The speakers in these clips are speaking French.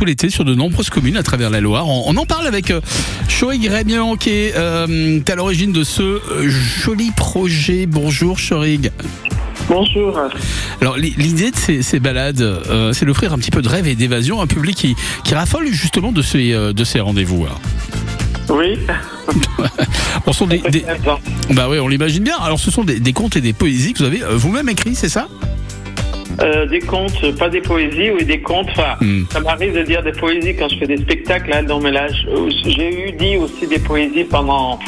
tout l'été sur de nombreuses communes à travers la Loire. On, on en parle avec euh, Chorig Rémian qui est euh, à l'origine de ce euh, joli projet. Bonjour Chorig. Bonjour. Alors li- l'idée de ces, ces balades, euh, c'est d'offrir un petit peu de rêve et d'évasion à un public qui, qui raffole justement de ces, de ces rendez-vous. Oui. On sont des, des- bah oui, on l'imagine bien. Alors ce sont des, des contes et des poésies que vous avez vous-même écrits, c'est ça? Euh, des contes, pas des poésies, oui, des contes. Enfin, Hmm. ça m'arrive de dire des poésies quand je fais des spectacles. Là, dans mes là, je- j'ai eu dit aussi des poésies pendant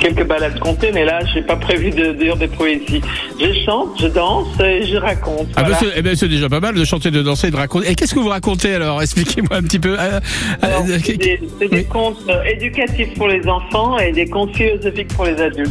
quelques balades comptées, mais là, j'ai pas prévu de dire des poésies. Je chante, je danse et je raconte. Ah bah voilà. c'est eh ben, c'est déjà pas mal de chanter, de danser, et de raconter. Et qu'est-ce que vous racontez alors? Expliquez-moi un petit peu. Euh, euh, c'est des, des contes euh, éducatifs pour les enfants et des contes philosophiques pour les adultes.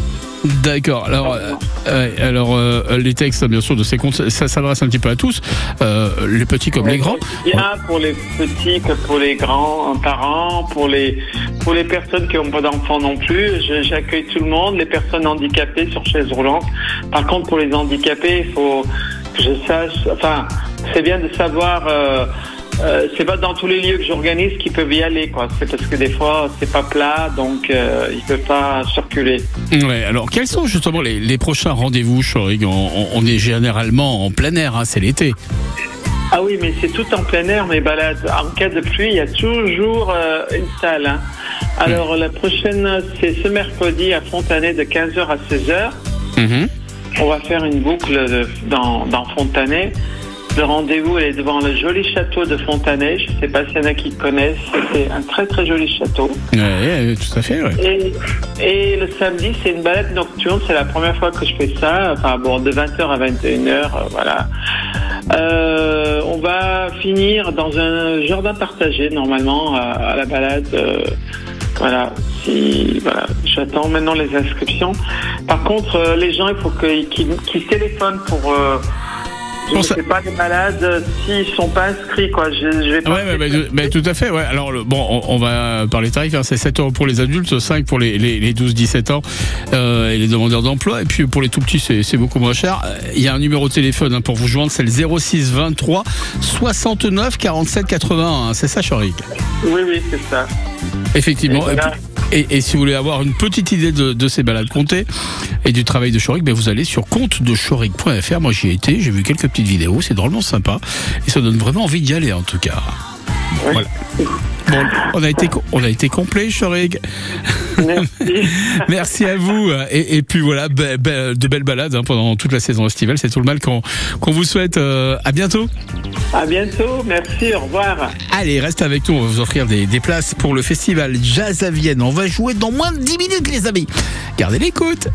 D'accord. Alors, euh, alors euh, les textes, bien sûr, de ces contes, ça s'adresse un petit peu à tous, euh, les petits comme les grands. Bien pour les petits que pour les grands parents, pour les pour les personnes qui n'ont pas d'enfants non plus. J'accueille tout le monde, les personnes handicapées sur chaise roulante. Par contre, pour les handicapés, il faut que je sache. Enfin, c'est bien de savoir. Euh, euh, c'est pas dans tous les lieux que j'organise qu'ils peuvent y aller, quoi. C'est parce que des fois c'est pas plat, donc euh, ils peuvent pas circuler. Ouais. Alors, quels sont justement les, les prochains rendez-vous, Chorig? On, est généralement en plein air, hein, c'est l'été. Ah oui, mais c'est tout en plein air, mes balades. En cas de pluie, il y a toujours euh, une salle. hein. Alors, la prochaine, c'est ce mercredi à Fontanet de 15h à 16h. Mhm. On va faire une boucle de- dans, dans Fontanet. Le rendez-vous elle est devant le joli château de Fontanet. Je ne sais pas s'il y en a qui connaissent. C'est un très très joli château. Ouais, tout à fait. ouais. Et, et le samedi, c'est une balade nocturne. C'est la première fois que je fais ça. Enfin bon, de 20h à 21h, euh, voilà. Euh, on va finir dans un jardin partagé normalement à, à la balade. euh, voilà. Si voilà, j'attends maintenant les inscriptions. Par contre, les gens, il faut qu'ils téléphonent pour. Je ne ça- pas de malades euh, s'ils sont pas inscrits, quoi. Je, je vais pas. Ouais, bah, tout à fait. Ouais. Alors, le- bon, on, on va parler tarifs. hein, c'est 7 euros pour les adultes, 5 pour les, les, les 12-17 ans euh, et les demandeurs d'emploi. Et puis pour les tout petits, c'est beaucoup moins cher. Il y a un numéro de téléphone hein, pour vous joindre, c'est le 06 23 69 47 81. hein, c'est ça, Chorig Oui, oui, c'est ça. Effectivement. Et. Et, si vous voulez avoir une petite idée de, de ces balades comptées et du travail de Chorig, ben vous allez sur comptedechorig.fr. Moi, j'y ai été, j'ai vu quelques petites vidéos, c'est drôlement sympa et ça donne vraiment envie d'y aller en tout cas. Voilà. Bon, on a été, co- on a été complet, Chorig. Merci. Merci à vous. Et, et puis voilà, be- be- de belles balades hein, pendant toute la saison estivale. C'est tout le mal qu'on qu'on vous souhaite. euh, à bientôt. À bientôt. Merci. Au revoir. Allez, reste avec nous. On va vous offrir des, des places pour le festival Jazz à Vienne. On va jouer dans moins de 10 minutes, les amis. Gardez l'écoute.